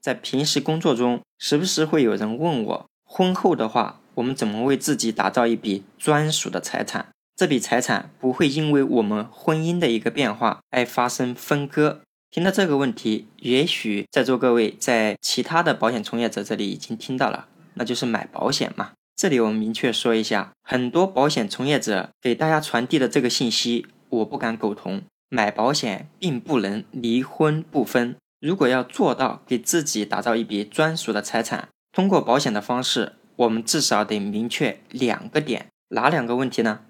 在平时工作中，时不时会有人问我，婚后的话，我们怎么为自己打造一笔专属的财产？这笔财产不会因为我们婚姻的一个变化而发生分割。听到这个问题，也许在座各位在其他的保险从业者这里已经听到了，那就是买保险嘛。这里我们明确说一下，很多保险从业者给大家传递的这个信息，我不敢苟同。买保险并不能离婚不分。如果要做到给自己打造一笔专属的财产，通过保险的方式，我们至少得明确两个点，哪两个问题呢？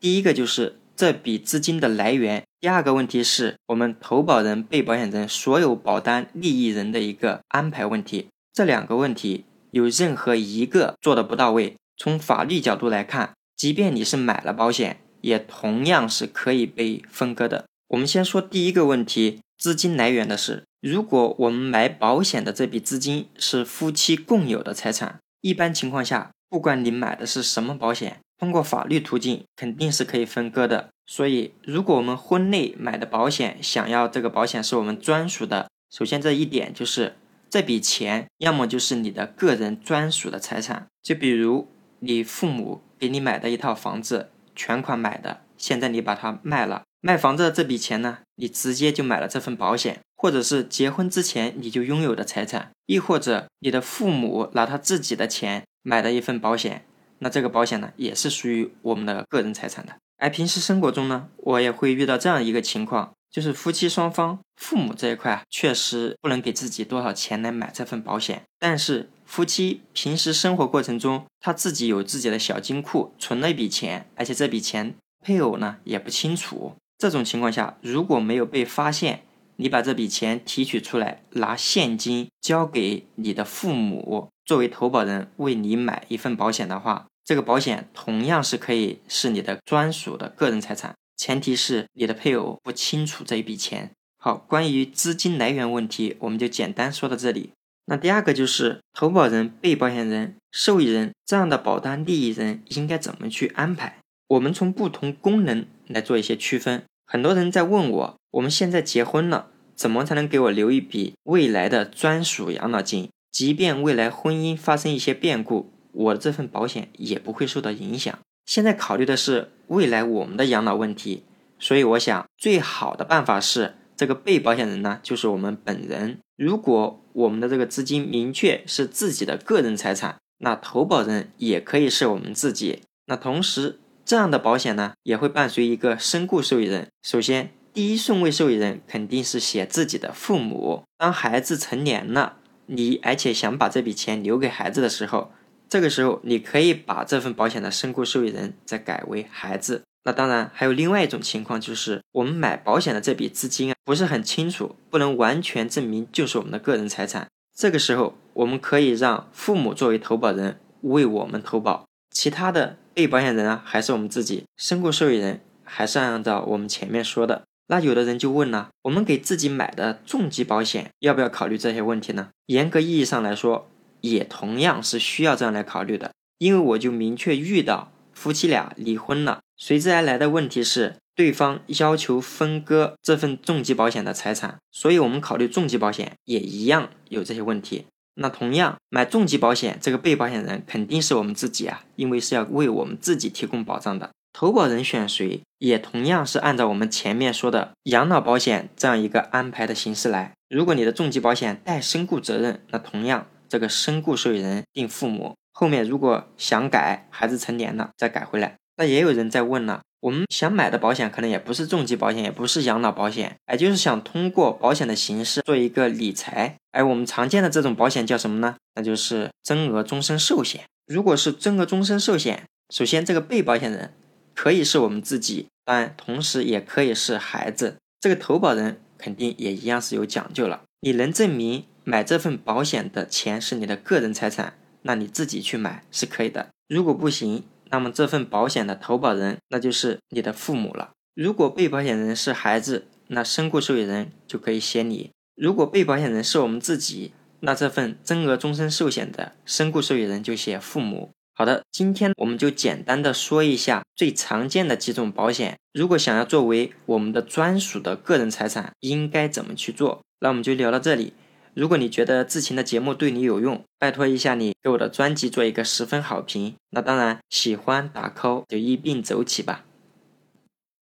第一个就是这笔资金的来源，第二个问题是我们投保人、被保险人所有保单利益人的一个安排问题。这两个问题有任何一个做的不到位，从法律角度来看，即便你是买了保险，也同样是可以被分割的。我们先说第一个问题，资金来源的事。如果我们买保险的这笔资金是夫妻共有的财产，一般情况下，不管你买的是什么保险，通过法律途径肯定是可以分割的。所以，如果我们婚内买的保险想要这个保险是我们专属的，首先这一点就是这笔钱要么就是你的个人专属的财产，就比如你父母给你买的一套房子，全款买的，现在你把它卖了。卖房子的这笔钱呢，你直接就买了这份保险，或者是结婚之前你就拥有的财产，亦或者你的父母拿他自己的钱买的一份保险，那这个保险呢也是属于我们的个人财产的。而平时生活中呢，我也会遇到这样一个情况，就是夫妻双方父母这一块确实不能给自己多少钱来买这份保险，但是夫妻平时生活过程中，他自己有自己的小金库，存了一笔钱，而且这笔钱配偶呢也不清楚。这种情况下，如果没有被发现，你把这笔钱提取出来，拿现金交给你的父母作为投保人为你买一份保险的话，这个保险同样是可以是你的专属的个人财产，前提是你的配偶不清楚这一笔钱。好，关于资金来源问题，我们就简单说到这里。那第二个就是投保人、被保险人、受益人这样的保单利益人应该怎么去安排？我们从不同功能来做一些区分。很多人在问我，我们现在结婚了，怎么才能给我留一笔未来的专属养老金？即便未来婚姻发生一些变故，我的这份保险也不会受到影响。现在考虑的是未来我们的养老问题，所以我想最好的办法是，这个被保险人呢，就是我们本人。如果我们的这个资金明确是自己的个人财产，那投保人也可以是我们自己。那同时。这样的保险呢，也会伴随一个身故受益人。首先，第一顺位受益人肯定是写自己的父母。当孩子成年了，你而且想把这笔钱留给孩子的时候，这个时候你可以把这份保险的身故受益人再改为孩子。那当然还有另外一种情况，就是我们买保险的这笔资金啊不是很清楚，不能完全证明就是我们的个人财产。这个时候，我们可以让父母作为投保人为我们投保，其他的。被保险人啊，还是我们自己身故受益人，还是按照我们前面说的。那有的人就问了，我们给自己买的重疾保险，要不要考虑这些问题呢？严格意义上来说，也同样是需要这样来考虑的。因为我就明确遇到夫妻俩离婚了，随之而来的问题是，对方要求分割这份重疾保险的财产，所以我们考虑重疾保险也一样有这些问题。那同样买重疾保险，这个被保险人肯定是我们自己啊，因为是要为我们自己提供保障的。投保人选谁，也同样是按照我们前面说的养老保险这样一个安排的形式来。如果你的重疾保险带身故责任，那同样这个身故受益人定父母。后面如果想改，孩子成年了再改回来。那也有人在问了。我们想买的保险可能也不是重疾保险，也不是养老保险，而就是想通过保险的形式做一个理财。而我们常见的这种保险叫什么呢？那就是增额终身寿险。如果是增额终身寿险，首先这个被保险人可以是我们自己，当然同时也可以是孩子。这个投保人肯定也一样是有讲究了。你能证明买这份保险的钱是你的个人财产，那你自己去买是可以的。如果不行，那么这份保险的投保人那就是你的父母了。如果被保险人是孩子，那身故受益人就可以写你；如果被保险人是我们自己，那这份增额终身寿险的身故受益人就写父母。好的，今天我们就简单的说一下最常见的几种保险。如果想要作为我们的专属的个人财产，应该怎么去做？那我们就聊到这里。如果你觉得之前的节目对你有用，拜托一下你给我的专辑做一个十分好评。那当然，喜欢打 call 就一并走起吧。